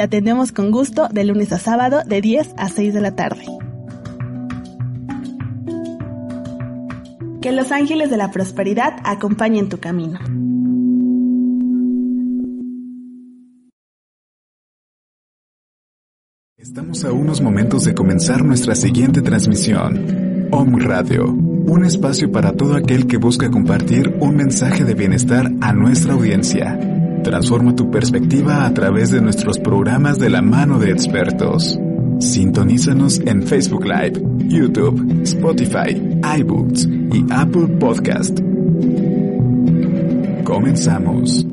Te atendemos con gusto de lunes a sábado de 10 a 6 de la tarde. Que los ángeles de la prosperidad acompañen tu camino. Estamos a unos momentos de comenzar nuestra siguiente transmisión. Om Radio, un espacio para todo aquel que busca compartir un mensaje de bienestar a nuestra audiencia. Transforma tu perspectiva a través de nuestros programas de la mano de expertos. Sintonízanos en Facebook Live, YouTube, Spotify, iBooks y Apple Podcast. Comenzamos.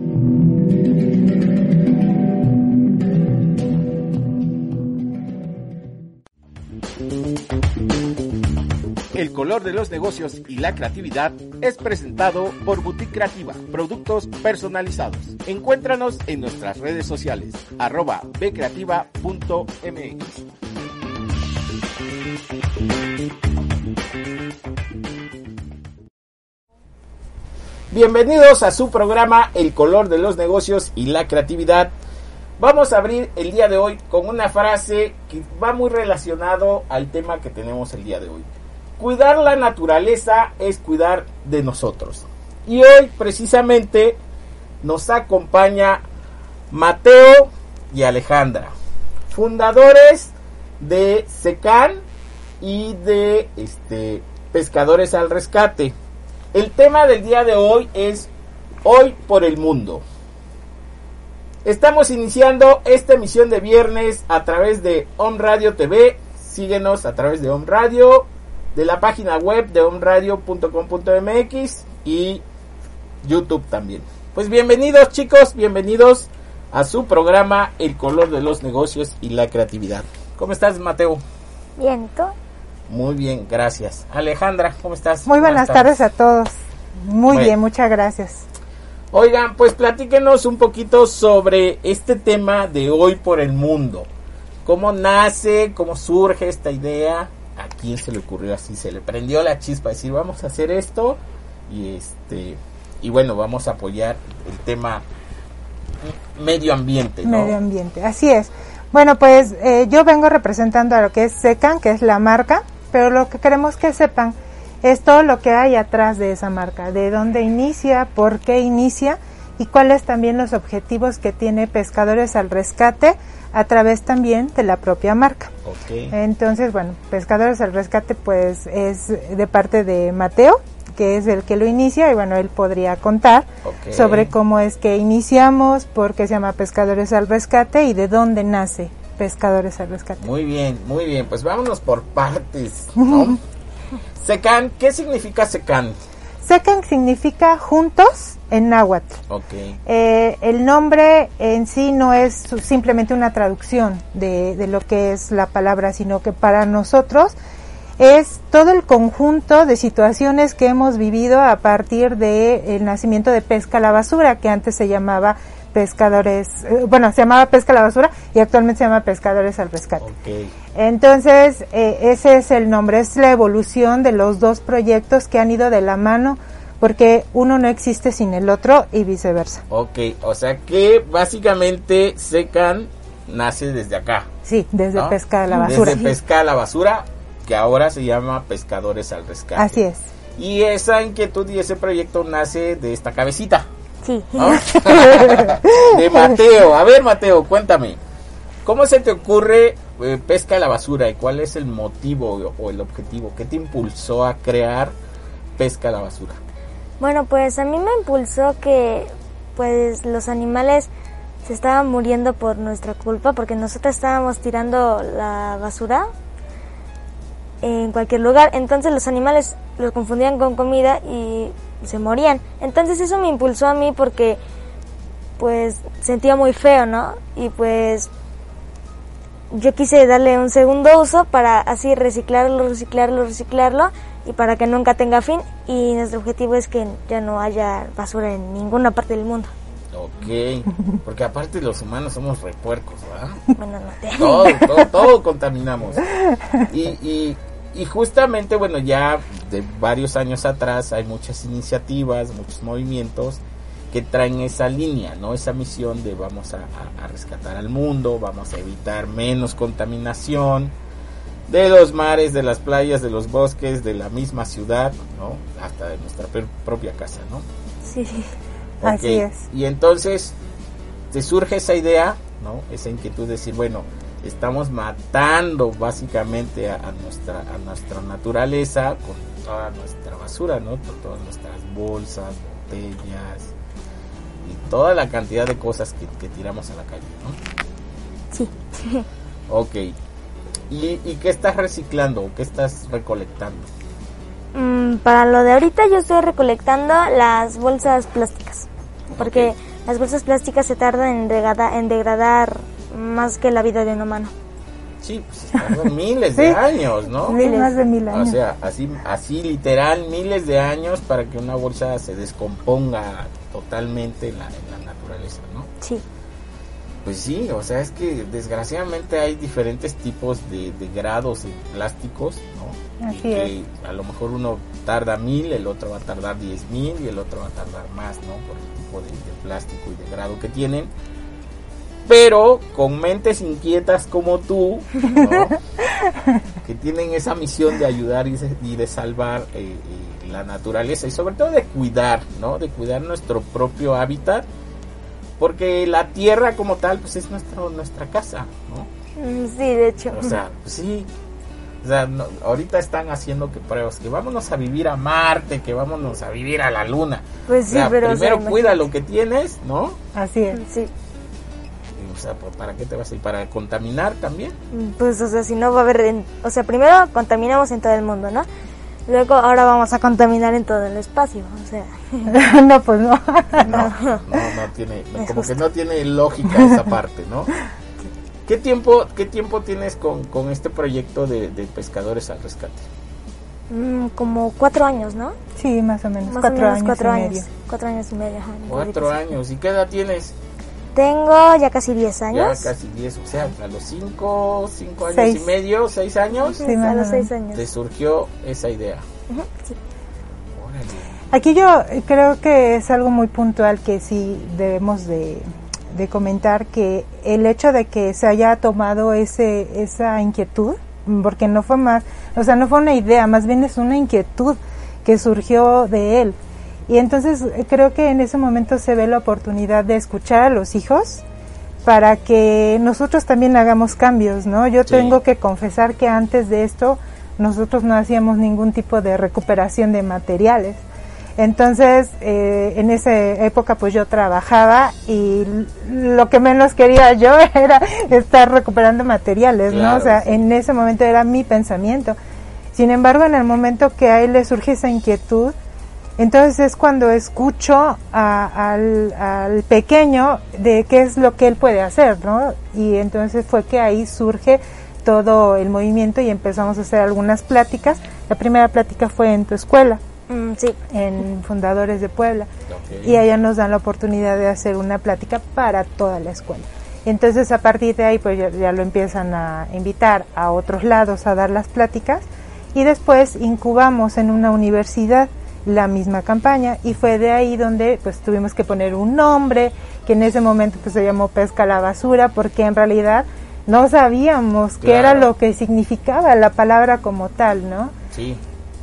El color de los negocios y la creatividad es presentado por Boutique Creativa, productos personalizados. Encuéntranos en nuestras redes sociales, arroba bcreativa.mx. Bienvenidos a su programa El color de los negocios y la creatividad. Vamos a abrir el día de hoy con una frase que va muy relacionado al tema que tenemos el día de hoy. Cuidar la naturaleza es cuidar de nosotros. Y hoy precisamente nos acompaña Mateo y Alejandra, fundadores de SECAN y de este, Pescadores al Rescate. El tema del día de hoy es Hoy por el Mundo. Estamos iniciando esta emisión de viernes a través de Home Radio TV. Síguenos a través de Home Radio, de la página web de homeradio.com.mx y YouTube también. Pues bienvenidos chicos, bienvenidos a su programa El color de los negocios y la creatividad. ¿Cómo estás Mateo? Bien, ¿tú? Muy bien, gracias. Alejandra, ¿cómo estás? Muy buenas tardes a todos. Muy bueno. bien, muchas gracias. Oigan, pues platíquenos un poquito sobre este tema de hoy por el mundo. ¿Cómo nace? ¿Cómo surge esta idea? ¿A quién se le ocurrió así? Se le prendió la chispa decir, vamos a hacer esto y este y bueno, vamos a apoyar el tema medio ambiente. Medio ambiente, así es. Bueno, pues eh, yo vengo representando a lo que es SECAN, que es la marca, pero lo que queremos que sepan es todo lo que hay atrás de esa marca, de dónde inicia, por qué inicia y cuáles también los objetivos que tiene Pescadores al Rescate a través también de la propia marca. Okay. Entonces, bueno, Pescadores al Rescate pues es de parte de Mateo, que es el que lo inicia y bueno, él podría contar okay. sobre cómo es que iniciamos, por qué se llama Pescadores al Rescate y de dónde nace Pescadores al Rescate. Muy bien, muy bien, pues vámonos por partes, ¿no? Secan, ¿qué significa Secan? Secan significa juntos en náhuatl. Okay. Eh, el nombre en sí no es simplemente una traducción de, de, lo que es la palabra, sino que para nosotros es todo el conjunto de situaciones que hemos vivido a partir del de nacimiento de Pesca a la Basura, que antes se llamaba pescadores, eh, bueno, se llamaba pesca a la basura y actualmente se llama pescadores al rescate. Okay. Entonces, eh, ese es el nombre, es la evolución de los dos proyectos que han ido de la mano porque uno no existe sin el otro y viceversa. Ok, o sea que básicamente Secan nace desde acá. Sí, desde ¿no? pesca a la basura. Desde pesca a la basura, que ahora se llama pescadores al rescate. Así es. Y esa inquietud y ese proyecto nace de esta cabecita. Sí. de Mateo. A ver, Mateo, cuéntame. ¿Cómo se te ocurre eh, pesca a la basura y cuál es el motivo o el objetivo? ¿Qué te impulsó a crear pesca a la basura? Bueno, pues a mí me impulsó que pues los animales se estaban muriendo por nuestra culpa porque nosotros estábamos tirando la basura en cualquier lugar. Entonces los animales los confundían con comida y se morían. Entonces eso me impulsó a mí porque pues sentía muy feo, ¿no? Y pues yo quise darle un segundo uso para así reciclarlo, reciclarlo, reciclarlo y para que nunca tenga fin y nuestro objetivo es que ya no haya basura en ninguna parte del mundo. Ok, porque aparte los humanos somos repuercos, ¿verdad? Bueno, no te... Todo, todo, todo contaminamos. Y, y, y justamente, bueno, ya de varios años atrás hay muchas iniciativas, muchos movimientos que traen esa línea, ¿no? Esa misión de vamos a, a- a rescatar al mundo, vamos a evitar menos contaminación de los mares, de las playas, de los bosques, de la misma ciudad, ¿no? Hasta de nuestra propia casa, ¿no? Sí, Así es. Y entonces te surge esa idea, ¿no? Esa inquietud de decir, bueno, estamos matando básicamente a, a nuestra a nuestra naturaleza con toda nuestra basura, ¿no? Con todas nuestras bolsas, botellas y toda la cantidad de cosas que, que tiramos a la calle, ¿no? sí. Ok. ¿Y, y qué estás reciclando o qué estás recolectando? Mm, para lo de ahorita yo estoy recolectando las bolsas plásticas. Porque las bolsas plásticas se tardan en, degradar, en degradar más que la vida de un humano. Sí, pues miles de Sí. años, ¿no? Sí, más de mil O años. sea, así, así literal, miles de años para que una bolsa se descomponga totalmente en la, en la naturaleza, ¿no? Sí. Pues sí, o sea, es que desgraciadamente hay diferentes tipos de, de grados en plásticos, ¿no? Así y que a lo mejor uno tarda mil, el otro va a tardar diez mil y el otro va a tardar más, ¿no? Por el tipo de, de plástico y de grado que tienen. Pero con mentes inquietas como tú, ¿no? que tienen esa misión de ayudar y de, y de salvar eh, eh, la naturaleza y sobre todo de cuidar, ¿no? De cuidar nuestro propio hábitat, porque la tierra como tal, pues es nuestro, nuestra casa, ¿no? Mm, Sí, de hecho. O sea, pues sí. O sea, no- ahorita están haciendo que pruebas, que vámonos a vivir a Marte, que vámonos a vivir a la Luna. Pues O sí, sea, pero... o sea, primero cuida lo que tienes, ¿no? Así es. Sí. Y, O sea, pues, ¿para qué te vas a ir? ¿Para contaminar también? Pues, o sea, si no va a haber... en- O sea, primero contaminamos en todo el mundo, ¿no? Luego ahora vamos a contaminar en todo el espacio. O sea, no, pues no. No, no, no tiene, no, como que no tiene lógica esa parte, ¿no? ¿Qué tiempo, qué tiempo tienes con, con este proyecto de, de pescadores al rescate? mm, como cuatro años, ¿no? Sí, más o menos. Más cuatro o menos años cuatro y años. medio. Cuatro años y medio. Cuatro años. ¿Y qué edad tienes? Tengo ya casi diez Ya años. casi diez, o sea, a los cinco, cinco años Seis. y medio, seis años, Sí, a más los o seis menos. años. te surgió esa idea. Ujú, sí. Órale. Aquí yo creo que es algo muy puntual que sí debemos de, de comentar que el hecho de que se haya tomado ese esa inquietud, porque no fue más, o sea, no fue una idea, más bien es una inquietud que surgió de él. Y entonces eh, creo que en ese momento se ve la oportunidad de escuchar a los hijos para que nosotros también hagamos cambios, ¿no? Yo Sí. tengo que confesar que antes de esto nosotros no hacíamos ningún tipo de recuperación de materiales. Entonces, eh, en esa época pues yo trabajaba y lo que menos quería yo era estar recuperando materiales, ¿no? O sea, sí. en ese momento era mi pensamiento. Sin embargo, en el momento que a él le surge esa inquietud, entonces es cuando escucho a- al, al pequeño de qué es lo que él puede hacer, ¿no? Y entonces fue que ahí surge todo el movimiento y empezamos a hacer algunas pláticas. La primera plática fue en tu escuela, Mm, sí. en Fundadores de Puebla, Ok. y allá nos dan la oportunidad de hacer una plática para toda la escuela. Entonces a partir de ahí pues ya, ya lo empiezan a invitar a otros lados a dar las pláticas y después incubamos en una universidad la misma campaña y fue de ahí donde pues tuvimos que poner un nombre que en ese momento pues se llamó pesca a la basura porque en realidad no sabíamos qué era lo que significaba la palabra como tal, ¿no? Sí.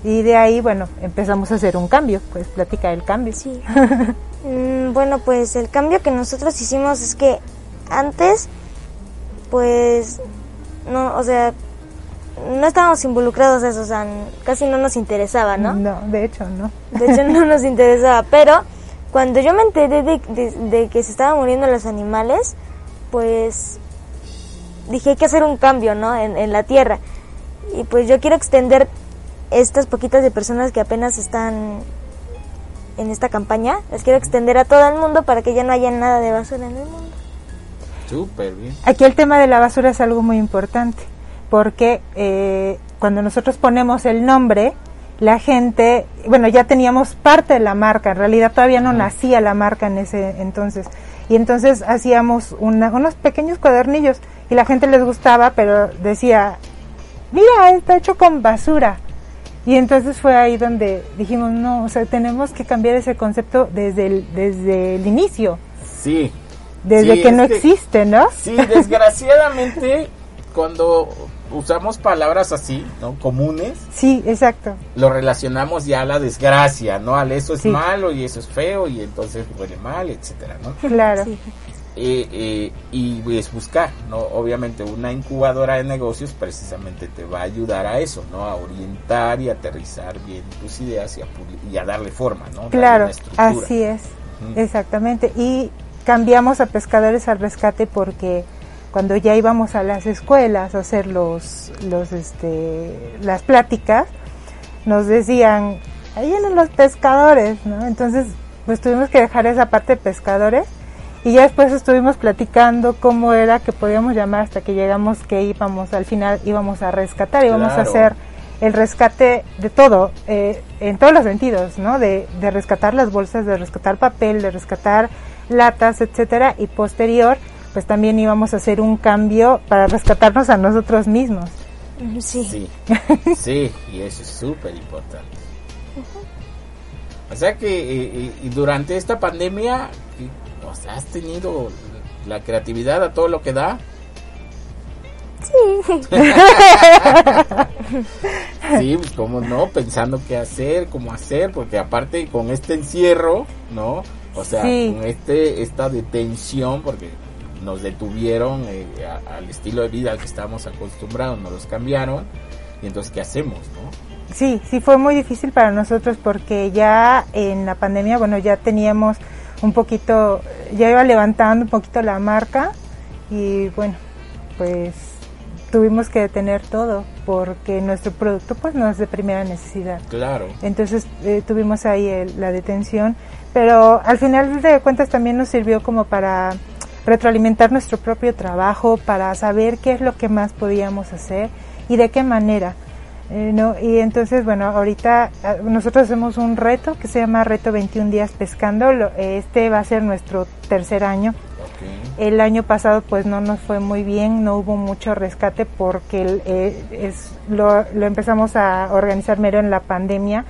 Y de ahí, bueno, empezamos a hacer un cambio, pues plática del cambio. Sí. Mm, bueno, pues el cambio que nosotros hicimos es que antes, pues, no, o sea, no estábamos involucrados en eso, o sea, casi no nos interesaba, ¿no? No, de hecho no. De hecho no nos interesaba, pero cuando yo me enteré de, de- de que se estaban muriendo los animales, pues dije hay que hacer un cambio, ¿no? En, en la tierra. Y pues yo quiero extender estas poquitas de personas que apenas están en esta campaña, las quiero extender a todo el mundo para que ya no haya nada de basura en el mundo. Súper bien. Aquí el tema de la basura es algo muy importante, porque eh, cuando nosotros ponemos el nombre, la gente, bueno, ya teníamos parte de la marca, en realidad todavía no nacía la marca en ese entonces, y entonces hacíamos una- unos pequeños cuadernillos y la gente les gustaba, pero decía, mira, está hecho con basura. Y entonces fue ahí donde dijimos, no, o sea, tenemos que cambiar ese concepto desde el, desde el inicio, Sí. desde Sí, que no existe, ¿no? Sí, desgraciadamente, cuando usamos palabras así, ¿no? Comunes, Sí, exacto. lo relacionamos ya a la desgracia, ¿no? Al eso es Sí. malo y eso es feo y entonces huele mal, etcétera, ¿no? Claro. Sí. Eh, eh, y es buscar, ¿no? Obviamente una incubadora de negocios precisamente te va a ayudar a eso, ¿no? A orientar y aterrizar bien tus ideas y a, puli- y a darle forma, ¿no? Claro, así es, exactamente. Y cambiamos a pescadores al rescate porque cuando ya íbamos a las escuelas a hacer los, los, este, las pláticas, nos decían, ahí vienen los pescadores, ¿no? Entonces, pues tuvimos que dejar esa parte de pescadores y ya después estuvimos platicando cómo era que podíamos llamar hasta que llegamos que íbamos, al final íbamos a rescatar, íbamos a Claro. hacer el rescate de todo, eh, en todos los sentidos, ¿no? De, de rescatar las bolsas, de rescatar papel, de rescatar latas, etcétera, y posterior, pues también íbamos a hacer un cambio para rescatarnos a nosotros mismos. Sí. Sí, sí, y eso es súper importante. O sea que eh, eh, y durante esta pandemia, o sea, has tenido la creatividad a todo lo que da. Sí, pues cómo no, pensando qué hacer, cómo hacer, porque aparte con este encierro, ¿no? O sea, Sí. con este esta detención, porque nos detuvieron eh, a- al estilo de vida al que estábamos acostumbrados, nos los cambiaron, y entonces ¿qué hacemos, no? Sí, sí fue muy difícil para nosotros porque ya en la pandemia, bueno, ya teníamos un poquito, ya iba levantando un poquito la marca y bueno, pues tuvimos que detener todo porque nuestro producto pues no es de primera necesidad. Claro. Entonces eh, tuvimos ahí el- la detención, pero al final de cuentas también nos sirvió como para retroalimentar nuestro propio trabajo, para saber qué es lo que más podíamos hacer y de qué manera. eh, ¿no? Y entonces, bueno, ahorita ah, nosotros hacemos un reto que se llama Reto 21 días pescando. Este va a ser nuestro tercer año. El año pasado pues no nos fue muy bien, no hubo mucho rescate porque eh, es, lo, lo empezamos a organizar mero en la pandemia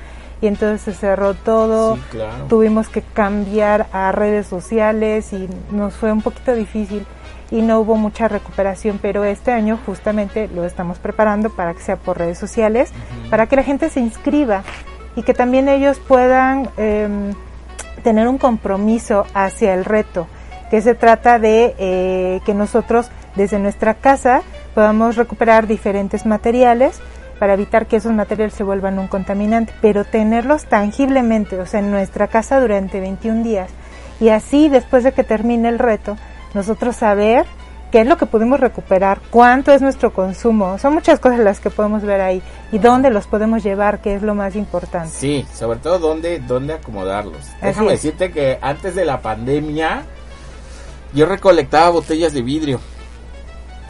y entonces se cerró todo, Sí, claro. tuvimos que cambiar a redes sociales y nos fue un poquito difícil y no hubo mucha recuperación, pero este año justamente lo estamos preparando para que sea por redes sociales, para que la gente se inscriba y que también ellos puedan em, tener un compromiso hacia el reto, que se trata de eh, que nosotros desde nuestra casa podamos recuperar diferentes materiales para evitar que esos materiales se vuelvan un contaminante, pero tenerlos tangiblemente, o sea, en nuestra casa durante 21 días. Y así, después de que termine el reto, nosotros saber qué es lo que pudimos recuperar, cuánto es nuestro consumo. Son muchas cosas las que podemos ver ahí y dónde los podemos llevar, que es lo más importante. Sí, sobre todo dónde, dónde acomodarlos. Así Déjame es. decirte que antes de la pandemia yo recolectaba botellas de vidrio,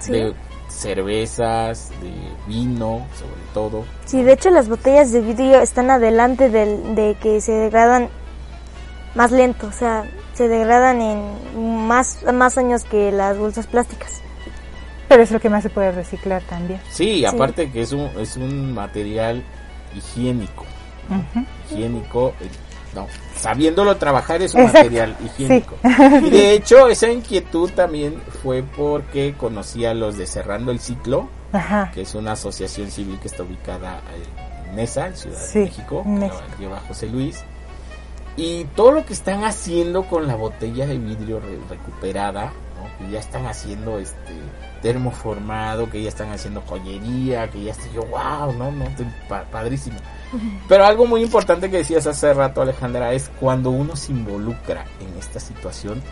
Sí. de cervezas, de vino, sobre todo. Sí, de hecho las botellas de vidrio están adelante del, de que se degradan más lento, o sea, se degradan en más, más años que las bolsas plásticas. Pero es lo que más se puede reciclar también. Sí, aparte que es un, es un material higiénico. Higiénico, eh, no, sabiéndolo trabajar es un Exacto, material higiénico. Y de hecho, esa inquietud también fue porque conocí a los de Cerrando el Ciclo, Ajá. que es una asociación civil que está ubicada en Nesa, en Ciudad Sí, de México, México. lleva José Luis. Y todo lo que están haciendo con la botella de vidrio re- recuperada, ¿no? que ya están haciendo este termoformado, que ya están haciendo joyería, que ya estoy yo, wow, no, no, padrísimo. Pero algo muy importante que decías hace rato, Alejandra, es cuando uno se involucra en esta situación,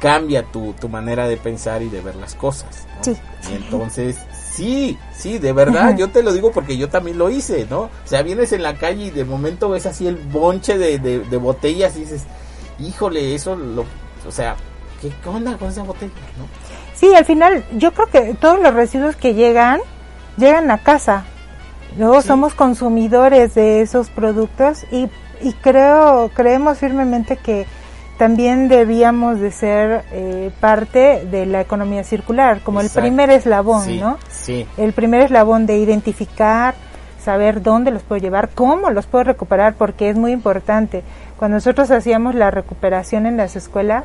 cambia tu, tu manera de pensar y de ver las cosas. ¿no? Sí. Y entonces, sí, sí, de verdad, yo te lo digo porque yo también lo hice, ¿no? O sea, vienes en la calle y de momento ves así el bonche de, de, de botellas y dices, híjole, eso lo, o sea, ¿qué onda con esa botella, no? Sí, al final yo creo que todos los residuos que llegan, llegan a casa. Luego Sí. somos consumidores de esos productos y, y creo, creemos firmemente que también debíamos de ser eh, parte de la economía circular, como Exacto. el primer eslabón, sí, ¿no? Sí, El primer eslabón de identificar, saber dónde los puedo llevar, cómo los puedo recuperar, porque es muy importante. Cuando nosotros hacíamos la recuperación en las escuelas,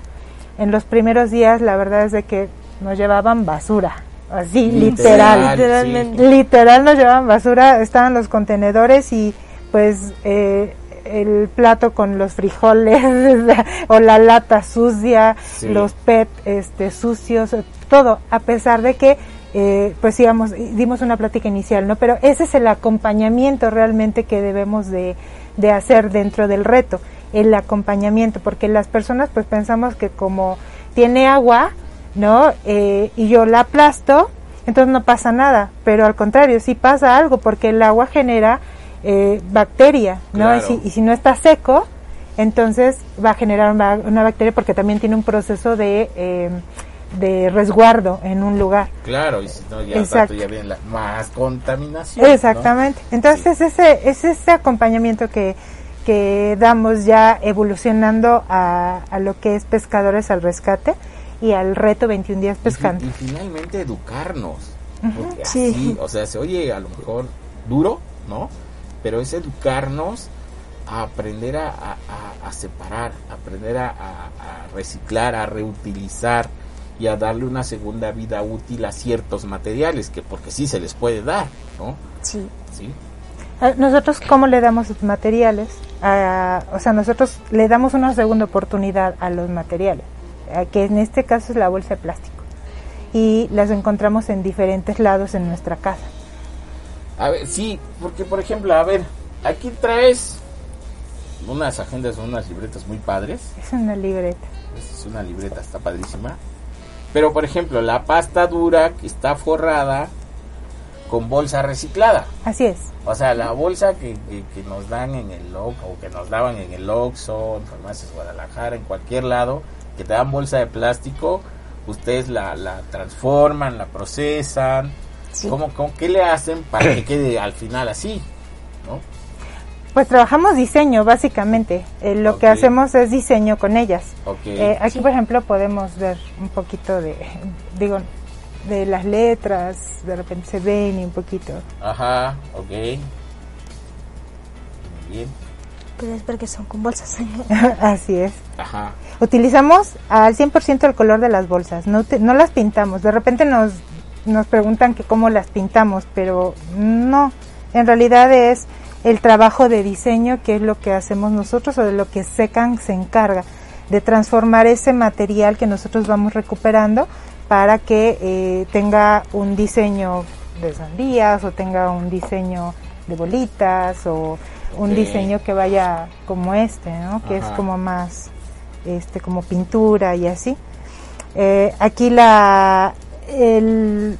en los primeros días la verdad es de que nos llevaban basura, así Literal, literal. literalmente. Literal nos llevaban basura, estaban los contenedores y pues eh, el plato con los frijoles o la lata sucia, Sí. los PET este, sucios, todo, a pesar de que eh, pues íbamos, dimos una plática inicial, ¿no? Pero ese es el acompañamiento realmente que debemos de, de hacer dentro del reto, el acompañamiento, porque las personas pues pensamos que como tiene agua, ¿no? Eh, y yo la aplasto, entonces no pasa nada, pero al contrario, sí pasa algo, porque el agua genera eh, bacteria, ¿no? Claro. Y, si, y si no está seco, entonces va a generar una, una bacteria porque también tiene un proceso de, eh, de resguardo en un lugar. claro, y si no, ya, Exacto. ya viene la, más contaminación. ¿no? Exactamente. Entonces ese es ese acompañamiento que, que damos ya evolucionando a, a lo que es pescadores al rescate y al reto 21 días pescando. Y, finalmente educarnos. Porque Sí. así, o sea, se oye a lo mejor duro, ¿no? Pero es educarnos a aprender a, a- a- separar, aprender a, a- reciclar, a reutilizar y a darle una segunda vida útil a ciertos materiales, que porque sí se les puede dar, ¿no? Sí. Sí. Eh, Nosotros, ¿cómo le damos los materiales? Ah, o sea, nosotros le damos una segunda oportunidad a los materiales, que en este caso es la bolsa de plástico. Y las encontramos en diferentes lados en nuestra casa. A ver, sí, porque por ejemplo, a ver, aquí traes unas agendas, unas libretas muy padres. Es una libreta. Es una libreta, está padrísima. Pero por ejemplo, la pasta dura que está forrada con bolsa reciclada. Así es. O sea, la bolsa que, que- que nos dan en el Ox- o que nos daban en el Oxxo, en Farmacias Guadalajara, en cualquier lado, que te dan bolsa de plástico, ustedes la, la transforman, la procesan. Sí. ¿Cómo, cómo- qué le hacen para que quede al final así? ¿No? Pues trabajamos diseño, básicamente. Eh, lo que hacemos es diseño con ellas. Eh, aquí, por ejemplo, podemos ver un poquito de, digo, de las letras, de repente se ven y un poquito. Ajá, ok. Muy bien. Pero es porque son con bolsas. Así es. Ajá. Utilizamos al 100% el color de las bolsas, no, te- no las pintamos. De repente nos, nos preguntan que cómo las pintamos, pero no. En realidad es el trabajo de diseño que es lo que hacemos nosotros o de lo que Secan se encarga de transformar ese material que nosotros vamos recuperando para que eh, tenga un diseño de sandías o tenga un diseño de bolitas o un diseño que vaya como este, ¿no? Que es como más este como pintura y así. Eh, aquí la el,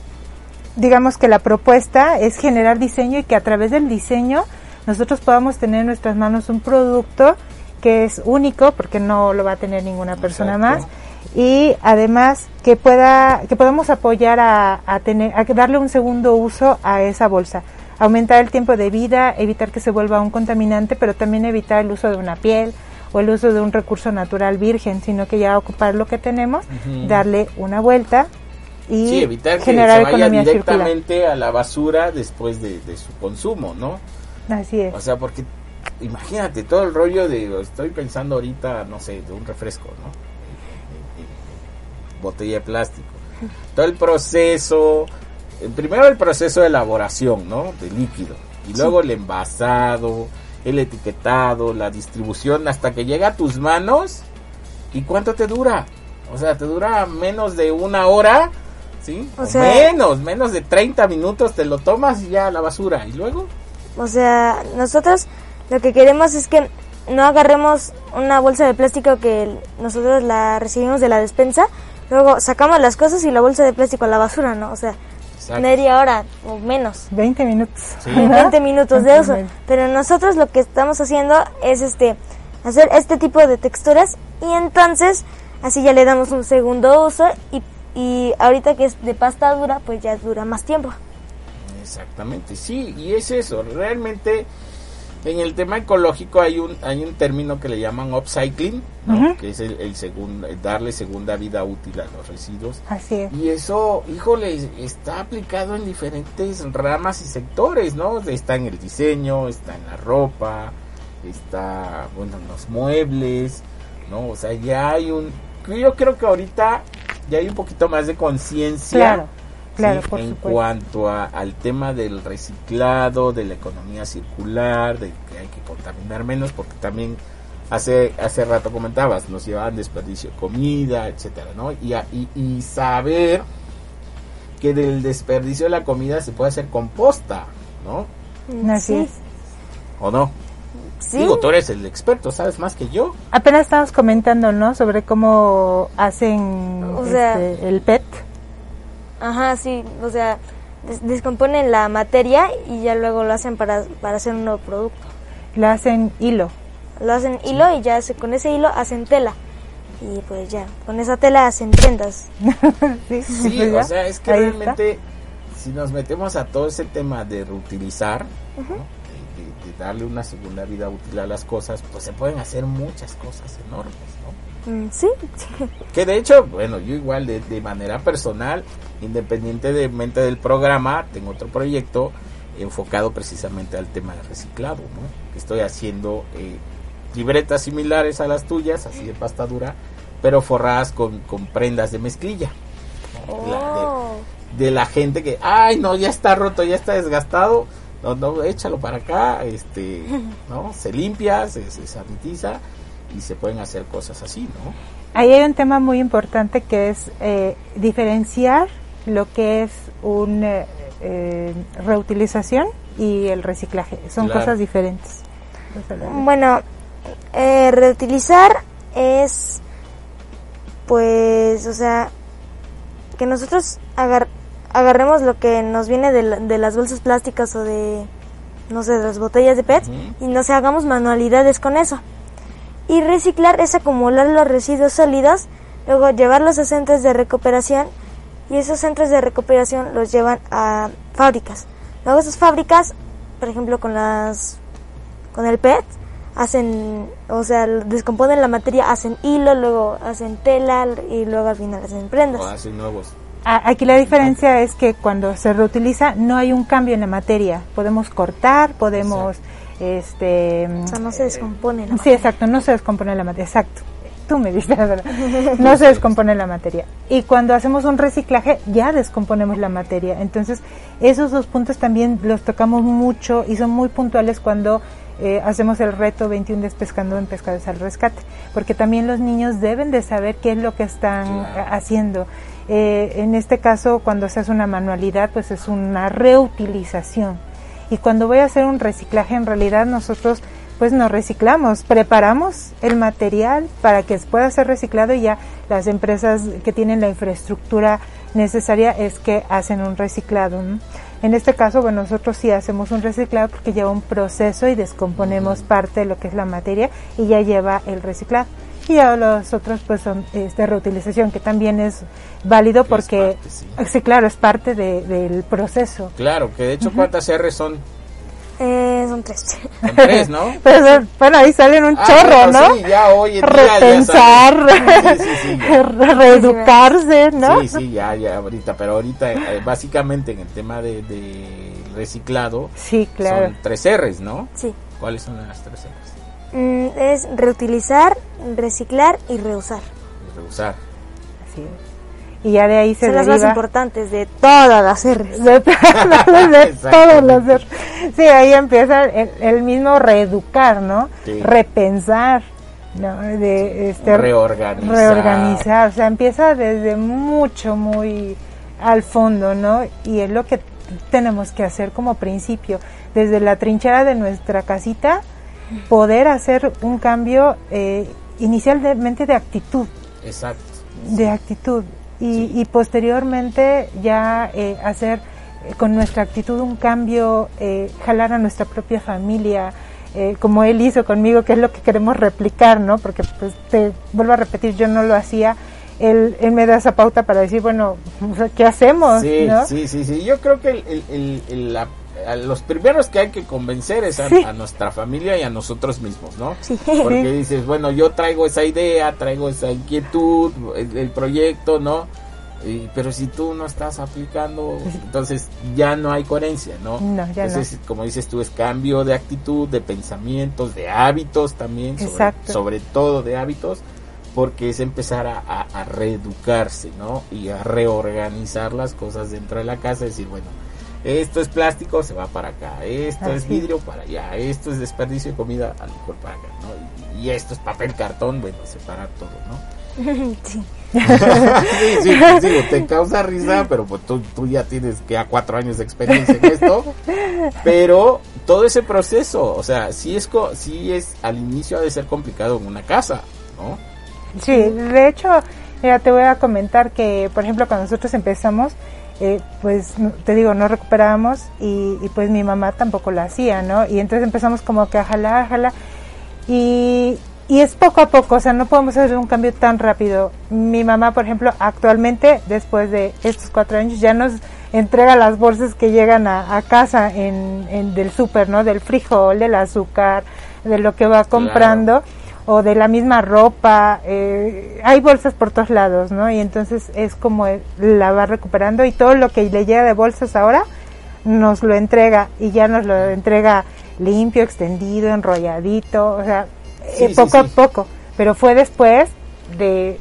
digamos que la propuesta es generar diseño y que a través del diseño nosotros podamos tener en nuestras manos un producto que es único porque no lo va a tener ninguna persona Exacto. más y además que pueda que podamos apoyar a, a tener a darle un segundo uso a esa bolsa aumentar el tiempo de vida evitar que se vuelva un contaminante pero también evitar el uso de una piel o el uso de un recurso natural virgen sino que ya ocupar lo que tenemos darle una vuelta y Sí, evitar que generar se vaya economía circular directamente a la basura después de, de su consumo, ¿no? así es O sea, porque imagínate todo el rollo de, estoy pensando ahorita, no sé, de un refresco, ¿no? Botella de plástico. Todo el proceso, primero el proceso de elaboración, ¿no? De líquido. Y luego el envasado, el etiquetado, la distribución, hasta que llega a tus manos. ¿Y cuánto te dura? O sea, te dura menos de una hora, ¿sí? O O sea- menos, menos de 30 minutos te lo tomas y ya a la basura. ¿Y luego? O sea, nosotros lo que queremos es que no agarremos una bolsa de plástico que nosotros la recibimos de la despensa, luego sacamos las cosas y la bolsa de plástico a la basura, ¿no? O sea, Exacto. media hora o menos. 20 minutos. Sí. 20 minutos de uso. Pero nosotros lo que estamos haciendo es este hacer este tipo de texturas y entonces así ya le damos un segundo uso y, y ahorita que es de pasta dura, pues ya dura más tiempo. Exactamente, sí, y es eso, realmente en el tema ecológico hay un hay un término que le llaman upcycling, que es el, el segundo, el darle segunda vida útil a los residuos. Así es. Y eso, híjole, está aplicado en diferentes ramas y sectores, ¿no? Está en el diseño, está en la ropa, está, bueno, en los muebles, ¿no? O sea, ya hay un... Yo creo que ahorita ya hay un poquito más de conciencia. Claro, claro, ¿sí? por en supuesto. cuanto a- al tema del reciclado, de la economía circular, de que hay que contaminar menos, porque también hace hace rato comentabas, nos llevaban desperdicio de comida, etcétera, ¿no? Y, a- y, y saber que del desperdicio de la comida se puede hacer composta, ¿no? Así sí, es. ¿O no? sí. Digo, tú eres el experto, sabes más que yo. Apenas estábamos comentando, ¿no? Sobre cómo hacen O sea- este, el PET. Ajá, sí, o sea, des- descomponen la materia y ya luego lo hacen para, para hacer un nuevo producto. Lo hacen hilo. Lo hacen hilo y ya se, con ese hilo hacen tela. Y pues ya, con esa tela hacen prendas. sí, Sí, pues ya, o sea, es que ahí está. realmente si nos metemos a todo ese tema de reutilizar, ¿no? de, de- de darle una segunda vida útil a las cosas, pues se pueden hacer muchas cosas enormes, ¿no? Sí, Que de hecho, bueno, yo igual de, de manera personal, independientemente del programa, tengo otro proyecto enfocado precisamente al tema del reciclado, ¿no? Que estoy haciendo eh, libretas similares a las tuyas, así de pasta dura, pero forradas con, con prendas de mezclilla. de- Oh. de la gente que, ay, no, ya está roto, ya está desgastado, no, no, échalo para acá, este, ¿no? Se limpia, se, se sanitiza y se pueden hacer cosas así, ¿no? Ahí hay un tema muy importante que es eh, diferenciar lo que es una reutilización y el reciclaje. Son Claro. cosas diferentes. Bueno, eh, reutilizar es, pues, o sea, que nosotros agar- agarremos lo que nos viene de, la- de las bolsas plásticas o de, no sé, de las botellas de PET y nos hagamos manualidades con eso. Y reciclar es acumular los residuos sólidos, luego llevarlos a centros de recuperación y esos centros de recuperación los llevan a fábricas. Luego esas fábricas, por ejemplo, con las con el PET hacen, o sea, descomponen la materia, hacen hilo, luego hacen tela y luego al final hacen prendas. O hacen nuevos. A- Aquí la diferencia es que cuando se reutiliza no hay un cambio en la materia. Podemos cortar, podemos, este, O sea, no se descompone. la Sí, exacto, no se descompone la materia, exacto. Tú me diste la verdad. No se descompone la materia. Y cuando hacemos un reciclaje, ya descomponemos la materia. Entonces, esos dos puntos también los tocamos mucho y son muy puntuales cuando eh, hacemos el reto 21 días pescando en Pescadores al Rescate. Porque también los niños deben de saber qué es lo que están Claro. haciendo. Eh, en este caso, cuando se hace una manualidad, pues es una reutilización. Y cuando voy a hacer un reciclaje, en realidad nosotros pues nos reciclamos, preparamos el material para que pueda ser reciclado y ya las empresas que tienen la infraestructura necesaria es que hacen un reciclado. ¿no? En este caso, bueno, nosotros sí hacemos un reciclado porque lleva un proceso y descomponemos parte de lo que es la materia y ya lleva el reciclado. Y ya los otros pues son este, reutilización, que también es válido es porque, parte, sí. claro, es parte de- del proceso. Claro, que de hecho, ¿cuántas R son? Eh, son tres. Son tres, ¿no? Pero, bueno, ahí salen un Ah, chorro, bueno, ¿no? Sí, ya hoy en día ya Repensar, saben. Sí, sí, sí, ya. reeducarse, ¿no? Sí, sí, ya, ya, ahorita, pero ahorita, eh, básicamente en el tema de, de reciclado, Sí, claro. son tres R's, ¿no? Sí. ¿Cuáles son las tres R's? Mm, es reutilizar, reciclar y reusar. Reusar. Así es. y ya de ahí se Son las más importantes de todas las R's. de, de Exactamente. todos los er- sí ahí empieza el, el mismo reeducar no Sí. repensar no de este Reorganizar. reorganizar o sea empieza desde mucho muy al fondo no y es lo que tenemos que hacer como principio desde la trinchera de nuestra casita poder hacer un cambio eh, inicialmente de actitud Exacto. de actitud y, y posteriormente ya eh, hacer eh, con nuestra actitud un cambio, eh, jalar a nuestra propia familia, eh, como él hizo conmigo, que es lo que queremos replicar, ¿no? Porque pues te vuelvo a repetir, yo no lo hacía, él, él me da esa pauta para decir, bueno, ¿qué hacemos? Sí, ¿no? sí, sí, sí. Yo creo que el, el- el- el- la- a los primeros que hay que convencer es a, Sí. a nuestra familia y a nosotros mismos, ¿no? Sí. Porque dices, bueno, yo traigo esa idea, traigo esa inquietud, el, el proyecto, ¿no? Y- pero si tú no estás aplicando, entonces ya no hay coherencia, ¿no? No, ya entonces, como dices tú, es cambio de actitud, de pensamientos, de hábitos también, sobre, todo de hábitos, porque es empezar a, a- a reeducarse, ¿no? Y a reorganizar las cosas dentro de la casa, decir, bueno, esto es plástico, se va para acá, esto es vidrio para allá, esto es desperdicio de comida, a lo mejor para acá, ¿no? Y, y esto es papel cartón, bueno, separar todo, ¿no? sí. sí, sí, digo, te causa risa, pero pues tú, tú ya tienes que a cuatro años de experiencia en esto, pero todo ese proceso, o sea, sí es, co- sí es al inicio ha de ser complicado en una casa, ¿no? Sí, de hecho, mira, te voy a comentar que, por ejemplo, cuando nosotros empezamos, eh, pues te digo, no recuperábamos y, y, pues mi mamá tampoco lo hacía, ¿no? Y entonces empezamos como que a jalar, a jalar. Y, y es poco a poco, o sea, no podemos hacer un cambio tan rápido. Mi mamá, por ejemplo, actualmente, después de estos cuatro años, ya nos entrega las bolsas que llegan a, a casa en, en- del súper, ¿no? Del frijol, del azúcar, de lo que va comprando o de la misma ropa, eh, hay bolsas por todos lados, ¿no? Y entonces es como la va recuperando y todo lo que le llega de bolsas ahora nos lo entrega y ya nos lo entrega limpio, extendido, enrolladito, o sea, Sí, eh, sí, poco a poco, pero fue después de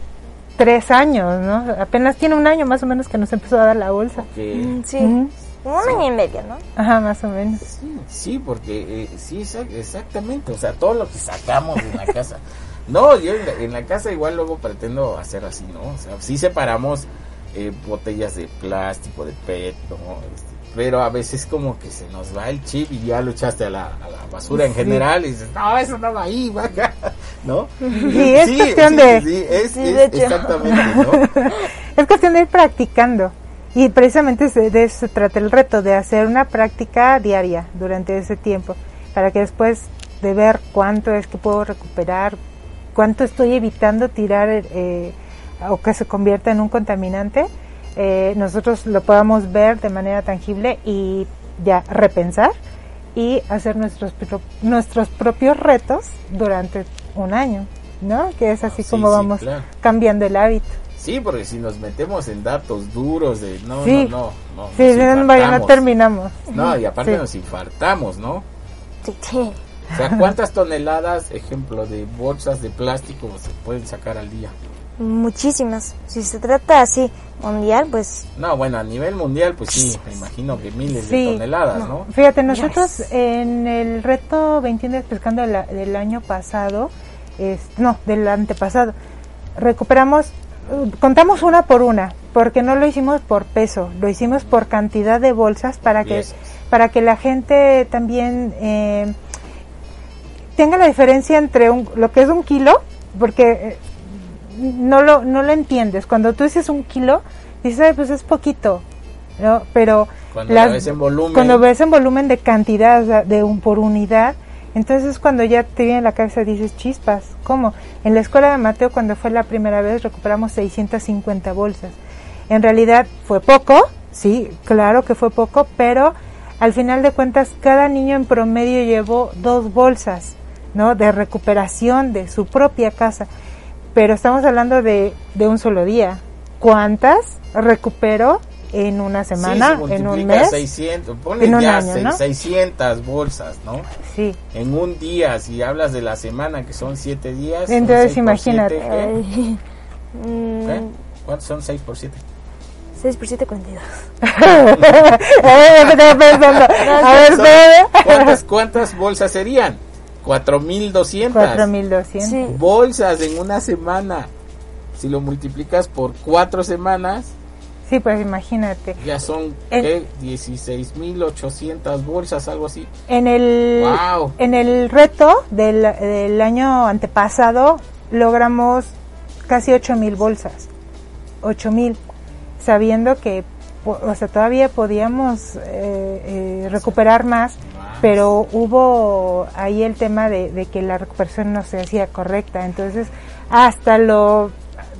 tres años, ¿no? Apenas tiene un año más o menos que nos empezó a dar la bolsa. Que, Mm, Sí. Un año y medio, ¿no? Ajá, más o menos. sí, sí, porque eh, sí, exac- exactamente, o sea, todo lo que sacamos de la casa. No, yo en la, en la casa igual luego pretendo hacer así, ¿no? O sea, sí separamos eh, botellas de plástico, de PET, ¿no? Este, pero a veces como que se nos va el chip y ya lo echaste a la, a la basura en general y dices, no, eso no va ahí, va acá, ¿no? Sí, es cuestión de- Sí, es, Sí, es de hecho. exactamente, ¿no? Es cuestión de ir practicando. Y precisamente de eso se trata el reto, de hacer una práctica diaria durante ese tiempo, para que después de ver cuánto es que puedo recuperar, cuánto estoy evitando tirar eh, o que se convierta en un contaminante, eh, nosotros lo podamos ver de manera tangible y ya repensar y hacer nuestros, nuestros propios retos durante un año, ¿no? Que es así Sí, como sí, vamos claro. cambiando el hábito. Sí, porque si nos metemos en datos duros de no, Sí. no, no, no. Sí, no, vaya, no terminamos. No, y aparte Sí. nos infartamos, ¿no? Sí, sí. O sea, ¿cuántas toneladas, ejemplo, de bolsas de plástico se pueden sacar al día? Muchísimas. Si se trata así mundial, pues No, bueno, a nivel mundial, pues sí, me imagino que miles Sí. de toneladas, ¿no? Fíjate, nosotros en el reto 21 días pescando del, del año pasado, es, no, del antepasado, recuperamos, contamos una por una, porque no lo hicimos por peso, lo hicimos por cantidad de bolsas para que, para que la gente también eh, tenga la diferencia entre un- lo que es un kilo, porque eh, no lo, no lo entiendes. Cuando tú dices un kilo, dices, "Ay, pues es poquito, ¿no? Pero Cuando las- lo ves en volumen. cuando ves en volumen de cantidad, de un por unidad, entonces cuando ya te viene a la cabeza dices, chispas, ¿cómo? En la escuela de Mateo, cuando fue la primera vez, recuperamos 650 bolsas. En realidad fue poco, sí, claro que fue poco, pero al final de cuentas cada niño en promedio llevó dos bolsas, ¿no? De recuperación de su propia casa. Pero estamos hablando de, de un solo día. ¿Cuántas recupero en una Sí, semana, si en un mes? 600, ponle en un ya año, seis- ¿no? 600 bolsas, ¿no? Sí. En un día, si hablas de la semana, que son 7 días. Entonces, seis por imagínate. siete, ¿qué? ay, mm, ¿Qué? ¿Cuántos son 6 por 7? 6 por 7, 42. Eh, me estaba pensando. A ver. ¿Cuántas, ¿Cuántas bolsas serían? 4.200. 4200. Sí. Bolsas en una semana. Si lo multiplicas por 4 semanas, Sí, pues imagínate. ya son ¿qué? 16.800 bolsas, algo así. En el, Wow. en el reto del, del año antepasado logramos casi 8000 bolsas. 8000. Sabiendo que o sea, todavía podíamos eh, eh, recuperar más, pero hubo ahí el tema de, de que la recuperación no se hacía correcta. Entonces, hasta lo,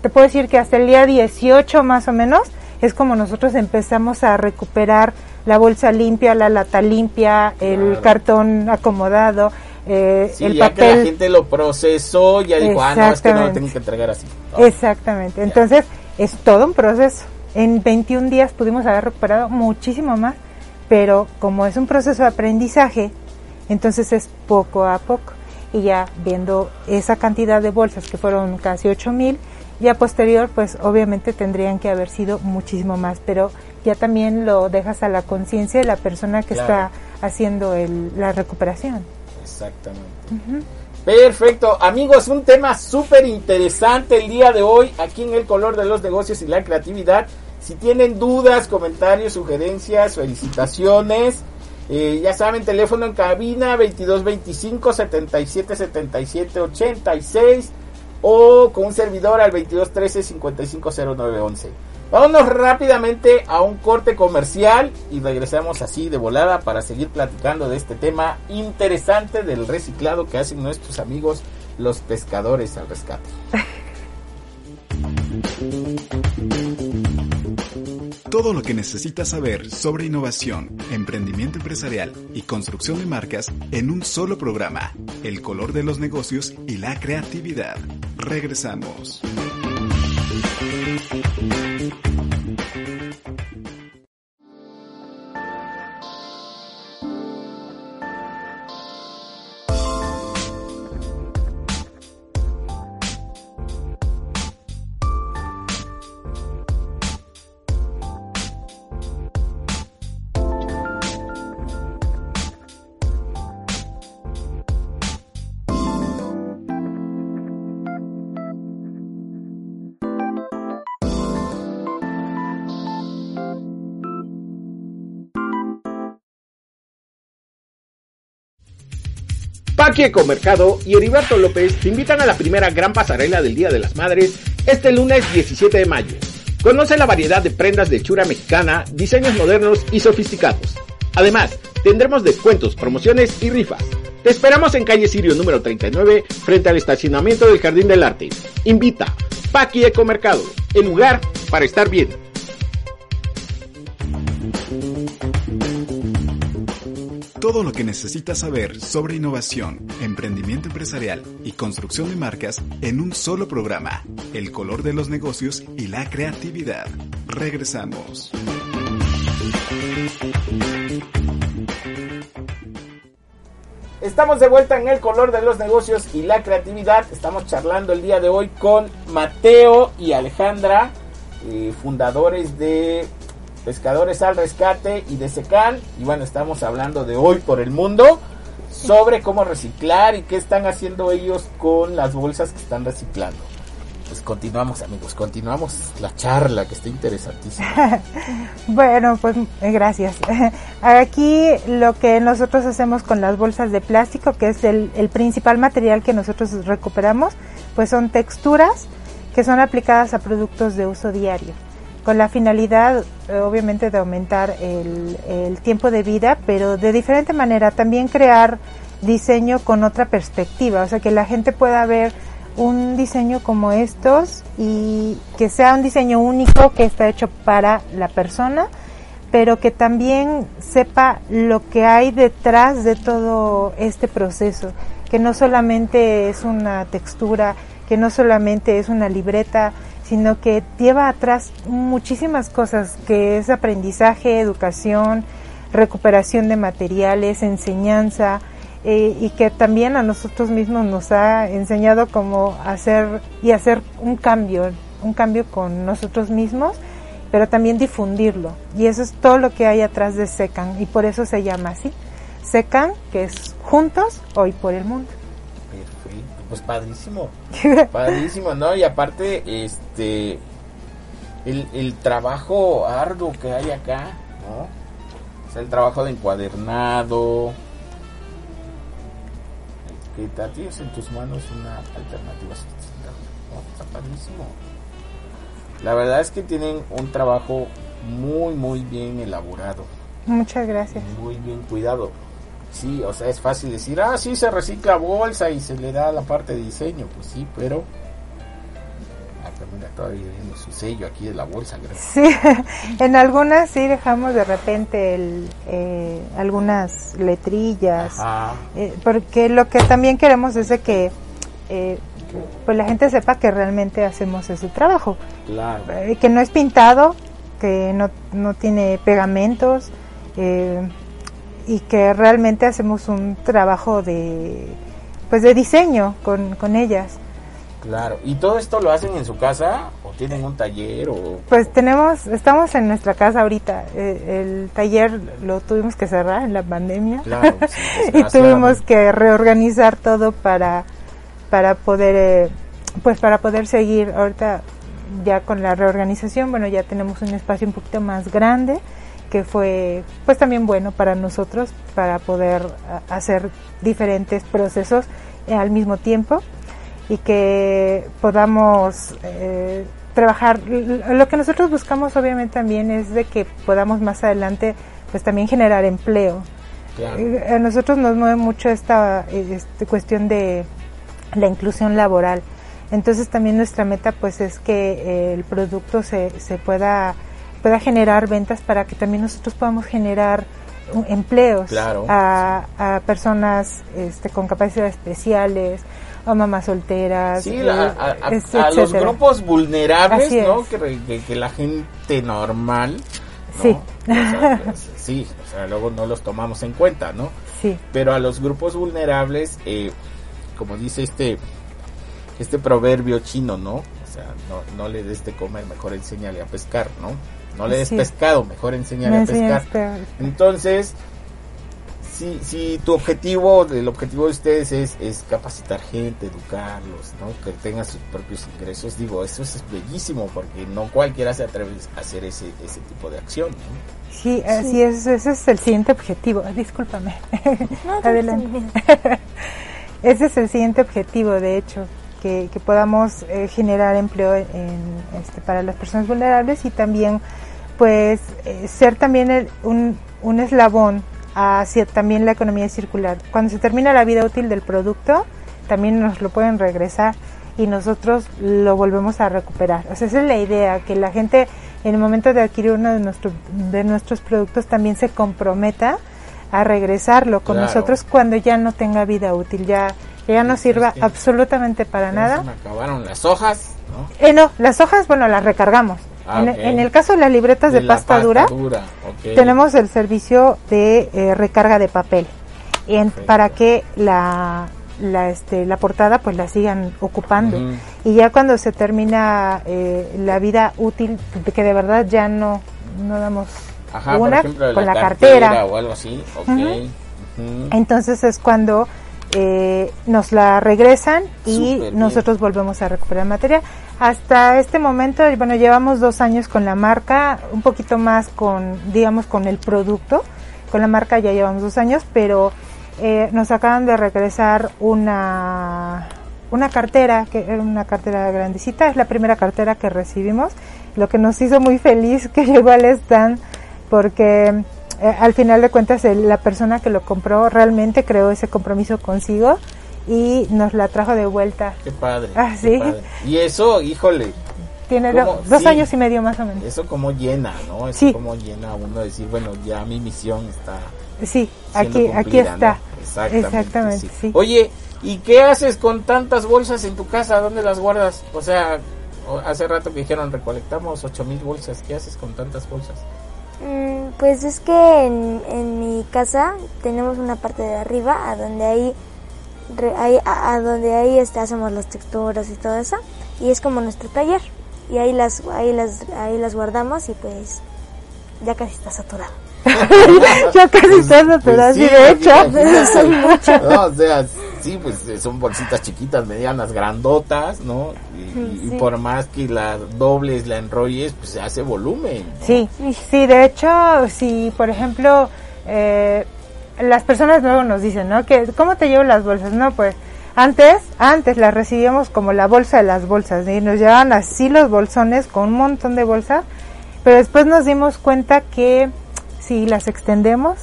te puedo decir que hasta el día 18 más o menos, es como nosotros empezamos a recuperar la bolsa limpia, la lata limpia, el Claro. cartón acomodado, eh, Sí, el ya que la papel. gente lo procesó, ya dijo, ah, no, es que no lo tengo que entregar así. Exactamente. Entonces, es todo un proceso. En 21 días pudimos haber recuperado muchísimo más, pero como es un proceso de aprendizaje, entonces es poco a poco. Y ya viendo esa cantidad de bolsas que fueron casi 8 mil, ya posterior, pues obviamente tendrían que haber sido muchísimo más, pero ya también lo dejas a la conciencia de la persona que Claro. está haciendo el- la recuperación. Exactamente. Perfecto, amigos, un tema súper interesante el día de hoy aquí en el color de los negocios y la creatividad. Si tienen dudas, comentarios, sugerencias, felicitaciones, eh, ya saben, teléfono en cabina 2225 77 77 86 o con un servidor al 2213 550911. Vámonos rápidamente a un corte comercial y regresamos así de volada para seguir platicando de este tema interesante del reciclado que hacen nuestros amigos los pescadores al rescate. Todo lo que necesitas saber sobre innovación, emprendimiento empresarial y construcción de marcas en un solo programa. El color de los negocios y la creatividad. Regresamos. Paqui Ecomercado y Heriberto López te invitan a la primera gran pasarela del Día de las Madres este lunes 17 de mayo. Conoce la variedad de prendas de hechura mexicana, diseños modernos y sofisticados. Además, tendremos descuentos, promociones y rifas. Te esperamos en calle Sirio número 39, frente al estacionamiento del Jardín del Arte. Invita Paqui Ecomercado, el lugar para estar bien. Todo lo que necesitas saber sobre innovación, emprendimiento empresarial y construcción de marcas en un solo programa. El color de los negocios y la creatividad. Regresamos. Estamos de vuelta en el color de los negocios y la creatividad. Estamos charlando el día de hoy con Mateo y Alejandra, eh, fundadores de Pescadores al Rescate y de Secan. Y bueno, estamos hablando de hoy por el mundo sobre cómo reciclar y qué están haciendo ellos con las bolsas que están reciclando. Pues continuamos amigos, continuamos la charla que está interesantísima. Bueno, pues eh, gracias. Aquí lo que nosotros hacemos con las bolsas de plástico, que es el, el principal material que nosotros recuperamos, pues son texturas que son aplicadas a productos de uso diario, con la finalidad eh, obviamente de aumentar el, el tiempo de vida, pero de diferente manera también crear diseño con otra perspectiva, o sea que la gente pueda ver un diseño como estos y que sea un diseño único que está hecho para la persona, pero que también sepa lo que hay detrás de todo este proceso, que no solamente es una textura, que no solamente es una libreta, sino que lleva atrás muchísimas cosas, que es aprendizaje, educación, recuperación de materiales, enseñanza, eh, y que también a nosotros mismos nos ha enseñado cómo hacer y hacer un cambio, un cambio con nosotros mismos, pero también difundirlo. Y eso es todo lo que hay atrás de SECAN y por eso se llama así. SECAN, que es juntos, hoy por el mundo. Pues padrísimo. padrísimo, ¿no? Y aparte, este, el, el trabajo arduo que hay acá, ¿no? O sea, el trabajo de encuadernado, que tienes en tus manos una alternativa ¿no? Está padrísimo. La verdad es que tienen un trabajo muy, muy bien elaborado. Muchas gracias. Muy bien cuidado. Sí, o sea, es fácil decir, ah, sí, se recicla bolsa y se le da la parte de diseño. Pues sí, pero mira, todavía viendo su sello aquí de la bolsa. Sí, en algunas sí dejamos de repente el, eh, algunas letrillas, eh, porque lo que también queremos es de que eh, pues la gente sepa que realmente hacemos ese trabajo. Claro. que no es pintado, que no, no tiene pegamentos y que realmente hacemos un trabajo de pues de diseño con, con ellas. Claro, ¿y todo esto lo hacen en su casa o tienen un taller o...? Pues tenemos, estamos en nuestra casa ahorita, eh, el taller lo tuvimos que cerrar en la pandemia. Claro, y tuvimos que reorganizar todo para, para poder, eh, pues para poder seguir ahorita ya con la reorganización, bueno ya tenemos un espacio un poquito más grande que fue pues también bueno para nosotros para poder hacer diferentes procesos al mismo tiempo y que podamos eh, trabajar. Lo que nosotros buscamos obviamente también es de que podamos más adelante pues también generar empleo. Eh, a nosotros nos mueve mucho esta, esta cuestión de la inclusión laboral. Entonces también nuestra meta pues es que eh, el producto se, se pueda, pueda generar ventas para que también nosotros podamos generar empleos a, a, personas este, con capacidades especiales, a mamás solteras. Sí, a, los grupos vulnerables, ¿no? Que, que, la gente normal. Sí. Pues, sí, o sea, luego no los tomamos en cuenta, ¿no? Sí. Pero a los grupos vulnerables, eh, como dice este este proverbio chino, ¿no? O sea, no, no le des de comer, mejor enséñale a pescar, ¿no? No le des pescado, mejor enséñale a pescar. Entonces, si, si tu objetivo, el objetivo de ustedes es, es capacitar gente, educarlos, ¿no? que tengan sus propios ingresos, digo, eso es bellísimo porque no cualquiera se atreve a hacer ese, ese tipo de acción. ¿no? Sí, así es, ese es el siguiente objetivo. Discúlpame. Adelante. ese es el siguiente objetivo, de hecho, que, que podamos eh, generar empleo en, este, para las personas vulnerables y también, pues, eh, ser también un, un eslabón hacia también la economía circular. Cuando se termina la vida útil del producto, también nos lo pueden regresar y nosotros lo volvemos a recuperar. O sea, esa es la idea, que la gente en el momento de adquirir uno de, nuestros de nuestros productos también se comprometa a regresarlo con nosotros cuando ya no tenga vida útil, ya, ya no sirva absolutamente para nada. Se me acabaron las hojas, ¿no? Eh, no, las hojas, bueno, las recargamos. Ah, en, el caso de las libretas de, pasta, dura, tenemos el servicio de eh, recarga de papel en, para que la, la, este, la portada pues la sigan ocupando. Y ya cuando se termina eh, la vida útil, que de verdad ya no, no damos una con la, cartera. o algo así. Entonces es cuando eh, nos la regresan y nosotros volvemos a recuperar material. Hasta este momento, bueno, llevamos dos años con la marca, un poquito más con, digamos, con el producto. Con la marca ya llevamos dos años, pero eh, nos acaban de regresar una, una cartera, que era una cartera grandecita, es la primera cartera que recibimos, lo que nos hizo muy feliz que llegó al stand, porque eh, al final de cuentas la persona que lo compró realmente creó ese compromiso consigo y nos la trajo de vuelta. Qué padre. Ah, sí. Y eso, híjole. Tiene dos años y medio más o menos. Eso como llena, ¿no? Eso como llena a uno decir, bueno, ya mi misión está. Sí, aquí, aquí está. Exactamente. sí. Oye, ¿y qué haces con tantas bolsas en tu casa? ¿Dónde las guardas? O sea, hace rato que dijeron recolectamos ocho mil bolsas. ¿Qué haces con tantas bolsas? Mm, pues es que en, en mi casa tenemos una parte de arriba a donde ahí ahí, a, donde ahí este, hacemos las texturas y todo eso. Y es como nuestro taller. y ahí las, ahí las, ahí las guardamos y pues ya casi está saturado. ya casi Pues- está saturado, pues sí, sí, de hecho. No, o sea, sí, pues eh, son bolsitas chiquitas, medianas, grandotas, ¿no? Y, por más que la dobles, la enrolles, pues se hace volumen. ¿no? Sí, sí, de hecho, si por ejemplo, eh, las personas luego nos dicen, ¿no? Que, ¿Cómo te llevo las bolsas? No, pues antes, antes las recibíamos como la bolsa de las bolsas, y nos llevaban así los bolsones con un montón de bolsas, pero después nos dimos cuenta que si las extendemos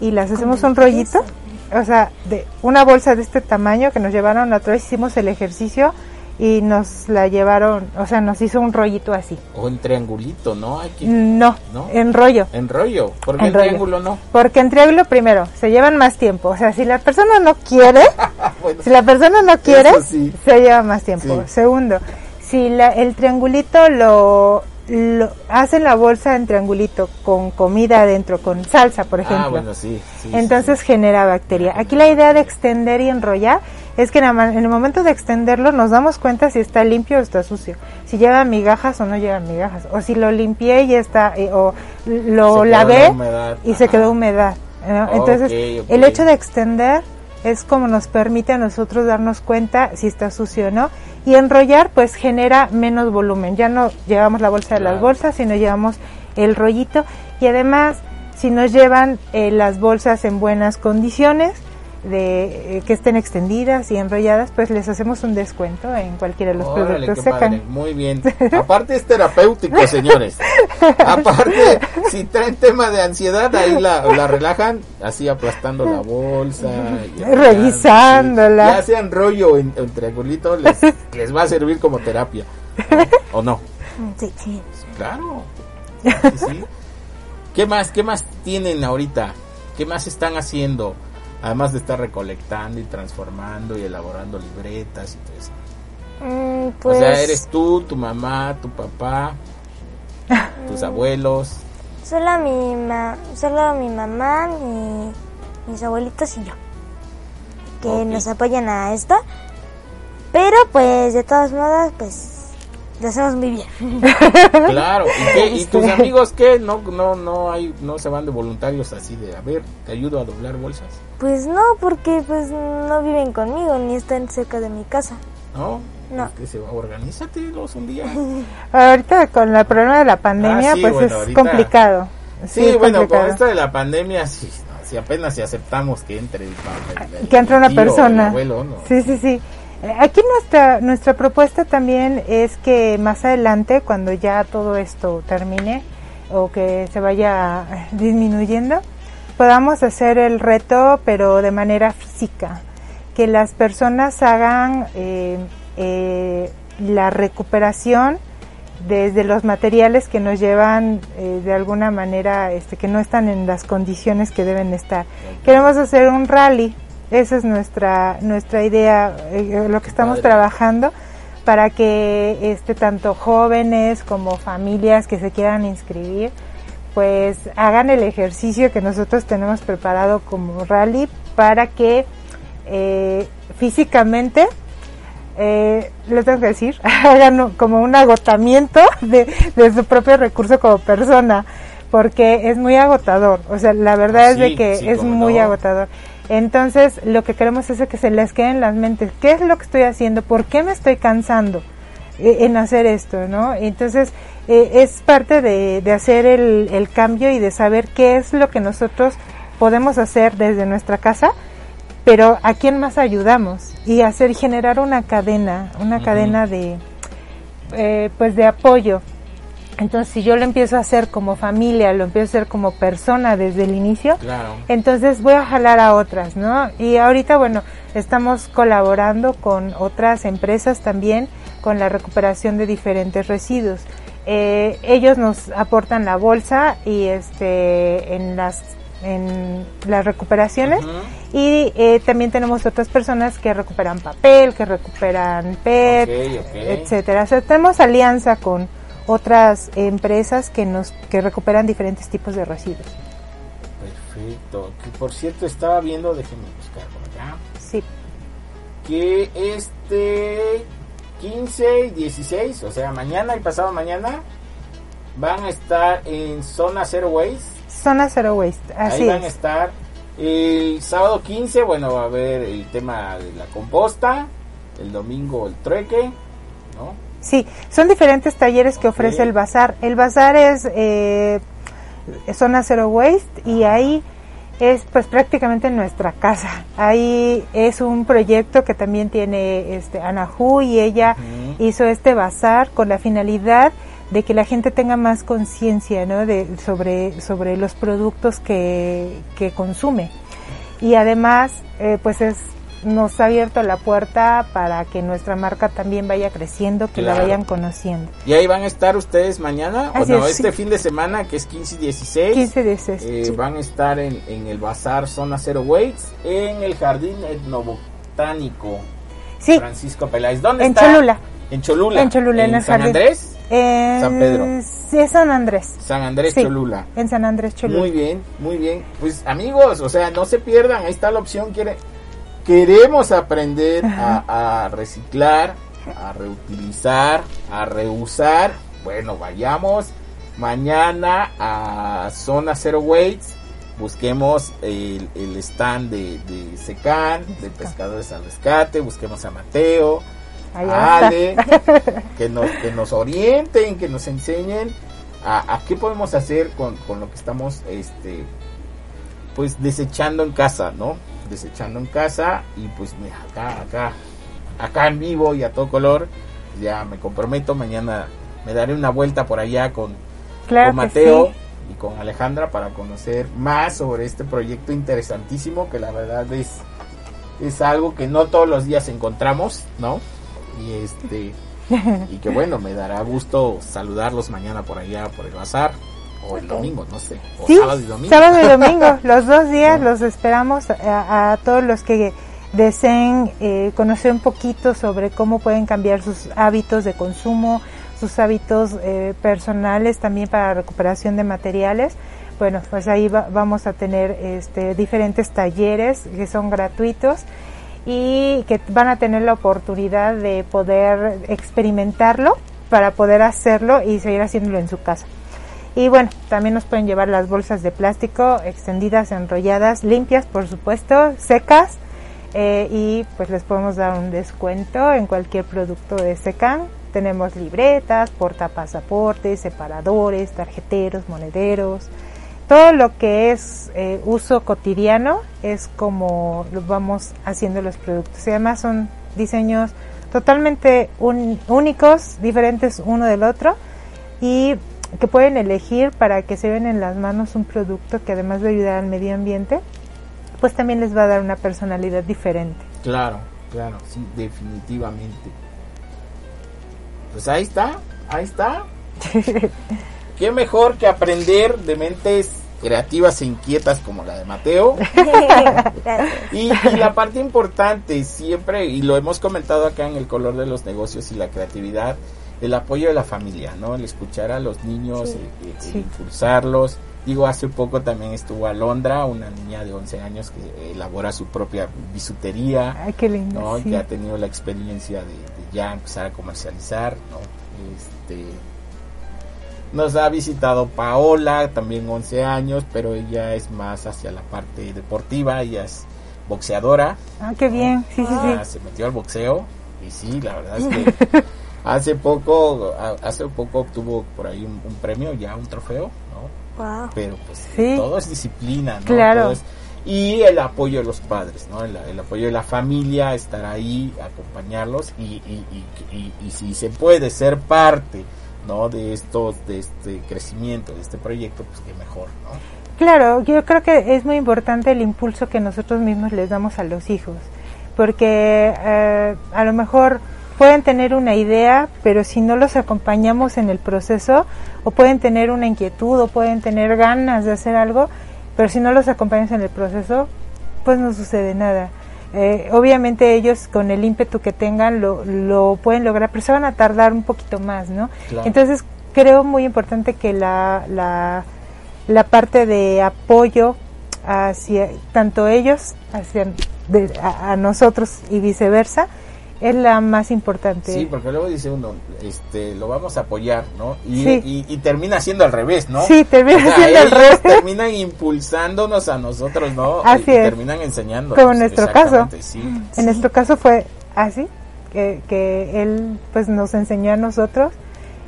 y las hacemos un rollito, o sea, de una bolsa de este tamaño que nos llevaron la otra vez, hicimos el ejercicio y nos la llevaron, o sea, nos hizo un rollito así. O en triangulito, ¿no? Hay que... No, ¿No? en rollo. En rollo. ¿Por qué en En triángulo no? Porque en triángulo primero se llevan más tiempo. O sea, si la persona no quiere, Bueno, si la persona no quiere, sí. se lleva más tiempo. Sí. Segundo, si la, el triangulito lo, lo hacen la bolsa en triangulito con comida adentro, con salsa, por ejemplo. ah, bueno, sí. sí, Entonces sí. genera bacteria. Aquí la idea de extender y enrollar es que en el momento de extenderlo nos damos cuenta si está limpio o está sucio, si lleva migajas o no lleva migajas, o si lo limpié y está, eh, o lo lavé la y se quedó humedad. ¿no? Entonces, el hecho de extender es como nos permite a nosotros darnos cuenta si está sucio o no. Y enrollar, pues genera menos volumen. Ya no llevamos la bolsa de las bolsas, sino llevamos el rollito. Y además, si nos llevan eh, las bolsas en buenas condiciones, de eh, que estén extendidas y enrolladas, pues les hacemos un descuento en cualquiera de los Órale, productos secan. Muy bien. Aparte es terapéutico, señores. Aparte, si traen tema de ansiedad, ahí la, la relajan, así aplastando la bolsa. y Revisándola. sí. Ya sean rollo en, en triangulito, les, les va a servir como terapia. ¿no? ¿O no? Sí, sí. Claro. Sí, sí. ¿Qué más, qué más tienen ahorita? ¿Qué más están haciendo? Además de estar recolectando y transformando y elaborando libretas y todo eso. Mm, pues, O sea, eres tú, tu mamá, tu papá, tus abuelos. solo mi, ma solo mi mamá, mi- mis abuelitos y yo. Que nos apoyan a esto. Pero pues de todos modos, pues lo hacemos muy bien. Claro. ¿Y, qué? ¿Y tus amigos qué? No, no, no hay, no se van de voluntarios así de, a ver, te ayudo a doblar bolsas. Pues no, porque pues no viven conmigo ni están cerca de mi casa. ¿No? No. Pues que se va, organízatelos un día. Ahorita con el problema de la pandemia, Ah, sí, pues bueno, es ahorita- complicado. Sí, es bueno, con complicado. esto de la pandemia, sí, no, si apenas si aceptamos que entre el, el- el- que entre una tío persona. abuelo, ¿no? Sí, sí, sí. Eh, Aquí nuestra nuestra propuesta también es que más adelante, cuando ya todo esto termine o que se vaya disminuyendo, podamos hacer el reto, pero de manera física, que las personas hagan eh, eh, la recuperación desde los materiales que nos llevan eh, de alguna manera, este, que no están en las condiciones que deben estar. Queremos hacer un rally, esa es nuestra nuestra idea, eh, lo que estamos trabajando para que este tanto jóvenes como familias que se quieran inscribir, pues hagan el ejercicio que nosotros tenemos preparado como rally para que eh, físicamente eh, lo tengo que decir, hagan como un agotamiento de, de su propio recurso como persona, porque es muy agotador. O sea, la verdad es de que sí, es muy no. agotador. Entonces, lo que queremos es que se les quede en las mentes, ¿qué es lo que estoy haciendo? ¿Por qué me estoy cansando eh, en hacer esto? ¿no? Entonces, eh, es parte de, de hacer el, el cambio y de saber qué es lo que nosotros podemos hacer desde nuestra casa pero a quién más ayudamos y hacer generar una cadena una cadena de eh, pues de apoyo entonces si yo lo empiezo a hacer como familia lo empiezo a hacer como persona desde el inicio Claro. entonces voy a jalar a otras no y ahorita bueno estamos colaborando con otras empresas también con la recuperación de diferentes residuos Eh, ellos nos aportan la bolsa y este en las en las recuperaciones y eh, también tenemos otras personas que recuperan papel, que recuperan PET, Ok, ok. etcétera. O sea, tenemos alianza con otras empresas que nos que recuperan diferentes tipos de residuos. Perfecto. Que por cierto estaba viendo, déjenme buscar por acá, Sí. que este 15 y 16, o sea, mañana y pasado mañana, van a estar en Zona Zero Waste. Zona Zero Waste, así Ahí van a es. estar. El sábado 15, bueno, va a haber el tema de la composta. El domingo el trueque, ¿no? Sí, son diferentes talleres que ofrece el bazar. El bazar es eh, zona Zero Waste y ahí es pues prácticamente nuestra casa. Ahí es un proyecto que también tiene este Anahu y ella hizo este bazar con la finalidad de que la gente tenga más conciencia ¿no? de, sobre, sobre los productos que, que consume. Y además, eh, pues es nos ha abierto la puerta para que nuestra marca también vaya creciendo, que la vayan conociendo. Y ahí van a estar ustedes mañana, o no, es, este sí. fin de semana, que es 15 y 16. 15 de ese- Eh, sí. Van a estar en, en el Bazar Zona Zero Waste, en el Jardín Etnobotánico Sí, Francisco Peláez. ¿Dónde en está? Cholula. En Cholula. En Cholula, en el San jardín. Andrés. En- San Pedro. Sí, es San Andrés. San Andrés Sí, Cholula. En San Andrés Cholula. Muy bien, muy bien. Pues amigos, o sea, no se pierdan, ahí está la opción. Quiere, queremos aprender a, a reciclar, a reutilizar, a reusar. Bueno, vayamos mañana a Zona Zero Waste. Busquemos el, el stand de, de Secan, de Pescadores al Rescate. Busquemos a Mateo, Ahí a Ale, que nos, que nos orienten, que nos enseñen a, a qué podemos hacer con, con lo que estamos este pues desechando en casa, ¿no? Desechando en casa y pues mira, acá, acá, acá en vivo y a todo color, ya me comprometo, mañana me daré una vuelta por allá con, Claro con que Mateo sí. y con Alejandra para conocer más sobre este proyecto interesantísimo que la verdad es es algo que no todos los días encontramos, ¿no? Y este y que bueno, me dará gusto saludarlos mañana por allá por el bazar o el domingo, no sé, o Sí, sábado y domingo. sábado y domingo, los dos días los esperamos a, a todos los que deseen eh, conocer un poquito sobre cómo pueden cambiar sus hábitos de consumo, sus hábitos eh, personales también para recuperación de materiales. Bueno, pues ahí va- vamos a tener este, diferentes talleres que son gratuitos y que van a tener la oportunidad de poder experimentarlo para poder hacerlo y seguir haciéndolo en su casa. Y bueno, también nos pueden llevar las bolsas de plástico extendidas, enrolladas, limpias, por supuesto, secas. eh, y pues les podemos dar un descuento en cualquier producto de Secan. Tenemos libretas, portapasaportes, separadores, tarjeteros, monederos. Todo lo que es eh, uso cotidiano es como lo vamos haciendo los productos. Y además son diseños totalmente únicos, diferentes uno del otro y que pueden elegir para que se ven en las manos un producto que además de ayudar al medio ambiente, pues también les va a dar una personalidad diferente. Claro, claro, sí, definitivamente. Pues ahí está, ahí está. Qué mejor que aprender de mentes creativas e inquietas como la de Mateo. Y, y la parte importante siempre, y lo hemos comentado acá en el color de los negocios y la creatividad, el apoyo de la familia, ¿no? El escuchar a los niños, Sí. el- el- el Sí. impulsarlos. Digo, hace poco también estuvo Alondra, una niña de 11 años que elabora su propia bisutería. Ay, qué lindo. ¿no? sí. que ha tenido la experiencia de, de ya empezar a comercializar, ¿no? Este, nos ha visitado Paola, también 11 años, pero ella es más hacia la parte deportiva, ella es boxeadora, Ah, qué bien. Sí, sí, ah, sí. se metió al boxeo y sí, la verdad es que hace poco, hace poco obtuvo por ahí un, un premio, ya un trofeo, ¿no? Wow. pero pues Sí. todo es disciplina, ¿no? Claro. Todo es- y el apoyo de los padres, ¿no? El, el apoyo de la familia, estar ahí, acompañarlos y, y, y, y- y si se puede ser parte, ¿no? De estos, de este crecimiento, de este proyecto, pues que mejor, ¿no? Claro, yo creo que es muy importante el impulso que nosotros mismos les damos a los hijos, porque eh, a lo mejor pueden tener una idea, pero si no los acompañamos en el proceso, o pueden tener una inquietud, o pueden tener ganas de hacer algo, pero si no los acompañas en el proceso, pues no sucede nada. Eh, obviamente ellos con el ímpetu que tengan lo, lo pueden lograr, pero se van a tardar un poquito más, ¿no? Claro. Entonces creo muy importante que la, la, la parte de apoyo hacia tanto ellos hacia de- a, a nosotros y viceversa es la más importante. Sí, porque luego dice uno, este, lo vamos a apoyar, ¿no? Y, Sí. y, y termina siendo al revés, ¿no? Sí, termina O sea, siendo al revés. terminan impulsándonos a nosotros, ¿no? Así y es. terminan enseñando. Como en nuestro caso. Sí. En nuestro caso fue así, que, que él pues nos enseñó a nosotros.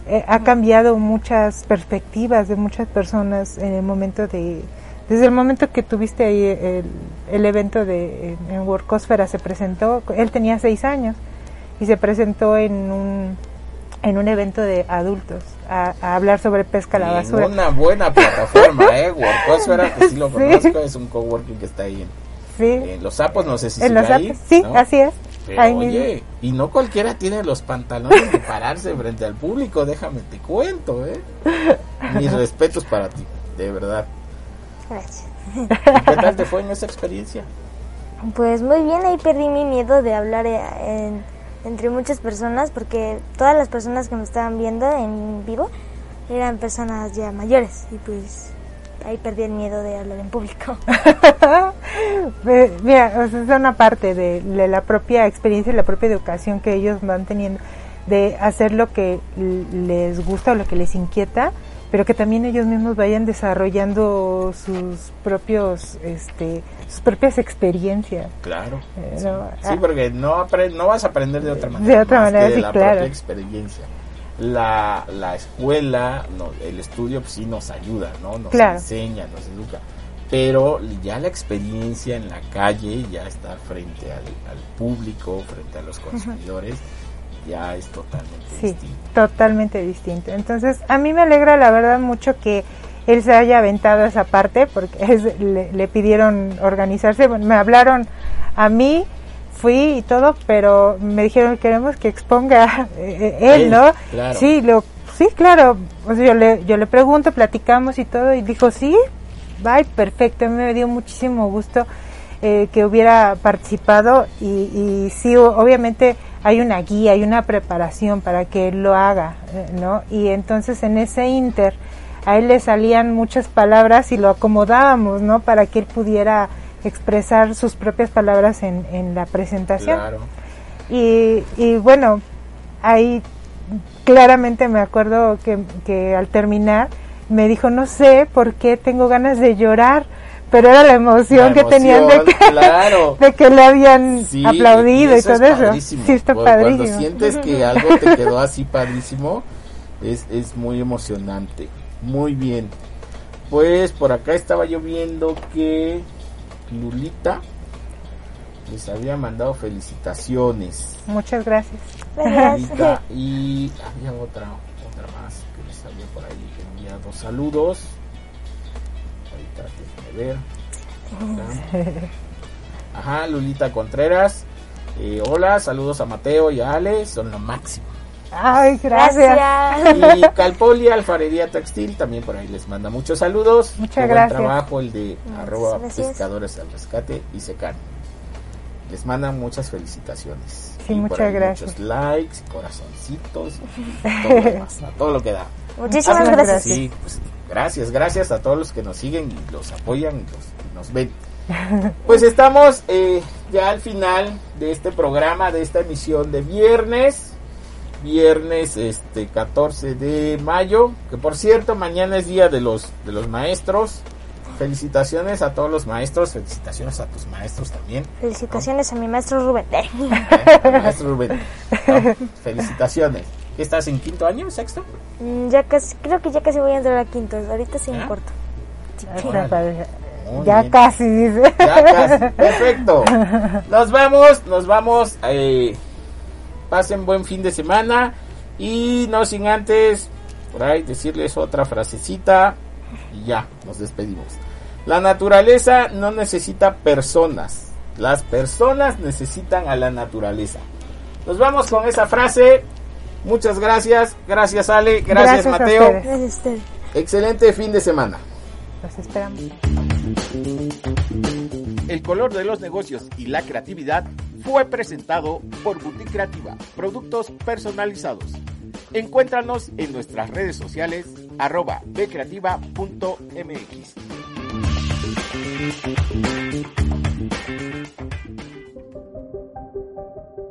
Eh, ha cambiado muchas perspectivas de muchas personas en el momento de... Desde el momento que tuviste ahí el, el evento de en, Workosfera se presentó, él tenía seis años y se presentó en un, en un evento de adultos a, a hablar sobre pesca a la basura. Una buena plataforma, ¿eh? Workosfera, que sí lo Sí. conozco, es un coworking que está ahí en, Sí, en Los Sapos, no sé si en los ahí, apps, sí, ¿no? así es. Pero, oye, y no cualquiera tiene los pantalones de pararse frente al público, déjame te cuento, ¿eh? Mis respetos para ti, de verdad. Gracias. ¿Y ¿Qué tal te fue en esa experiencia? Pues muy bien, ahí perdí mi miedo de hablar eh, en- entre muchas personas porque todas las personas que me estaban viendo en vivo eran personas ya mayores y pues ahí perdí el miedo de hablar en público. Mira, o sea, es una parte de, de la propia experiencia y la propia educación que ellos van teniendo de hacer lo que les gusta o lo que les inquieta, pero que también ellos mismos vayan desarrollando sus propios, este, sus propias experiencias. Claro. Eh, Sí, no, Sí, ah. porque no, no vas a aprender de otra manera. otra más manera, que de sí, la claro. propia experiencia. La, la escuela, no, el estudio pues, sí nos ayuda, ¿no? Nos Claro. enseña, nos educa. Pero ya la experiencia en la calle, ya estar frente al, al público, frente a los consumidores, ya es totalmente Sí, distinto. totalmente distinto. Entonces, a mí me alegra la verdad mucho que él se haya aventado esa parte porque es- le, le pidieron organizarse. Bueno, me hablaron a mí, fui y todo, pero me dijeron queremos que exponga eh, él, Él, ¿no? claro. Sí, lo, sí, claro. O sea, yo le, yo le pregunto, platicamos y todo y dijo sí, bye, perfecto. Me dio muchísimo gusto eh, que hubiera participado y, y sí, obviamente hay una guía, hay una preparación para que él lo haga, eh, ¿no? Y entonces en ese inter a él le salían muchas palabras y lo acomodábamos, ¿no? Para que él pudiera expresar sus propias palabras en, en la presentación. Claro. Y, y bueno, ahí claramente me acuerdo que, que al terminar me dijo, no sé por qué tengo ganas de llorar, pero era la emoción La que tenían de que, claro. de que le habían Sí, aplaudido y, eso todo es eso. Sí, está padrísimo. Cuando sientes que algo te quedó así padrísimo, es, es muy emocionante. Muy bien. Pues por acá estaba yo viendo que Lulita les había mandado felicitaciones. Muchas gracias. Gracias. Lulita, y había otra, otra más que les había por ahí enviado saludos. Ahorita déjenme ver. Acá. Ajá, Lulita Contreras. Eh, hola, saludos a Mateo y a Ale, son lo máximo. Ay, gracias. Gracias. Y Calpoli Alfarería Textil también por ahí les manda muchos saludos. Muchas Qué buen gracias. trabajo el de arroba gracias. pescadores al rescate y secar. Les mandan muchas felicitaciones. Sí, Y por muchas ahí gracias. Muchos likes, corazoncitos, todo, demás, a todo lo que da. Muchísimas gracias. gracias. Sí, pues, gracias, gracias a todos los que nos siguen y los apoyan y, los, y nos ven. Pues estamos eh, ya al final de este programa, de esta emisión de viernes. Viernes este 14 de mayo, que por cierto mañana es día de los de los maestros. Felicitaciones a todos los maestros, felicitaciones a tus maestros también. Felicitaciones a mi maestro Rubén. ¿eh? Maestro Rubén. ¿no? Felicitaciones. ¿Qué estás en quinto año, sexto? Mm, ya casi, creo que ya casi voy a entrar a quinto. Ahorita sí ¿Ah? en corto. Padre. Muy Ya bien. casi, dice. Ya casi, perfecto. Nos vamos, nos vamos. eh, pasen buen fin de semana. Y no sin antes, por ahí decirles otra frasecita. Y ya, nos despedimos. La naturaleza no necesita personas. Las personas necesitan a la naturaleza. Nos vamos con esa frase. Muchas gracias. Gracias Ale. Gracias, Gracias Mateo. Gracias a. Excelente fin de semana. Los esperamos. El color de los negocios y la creatividad fue presentado por Boutique Creativa, productos personalizados. Encuéntranos en nuestras redes sociales arroba bcreativa.mx.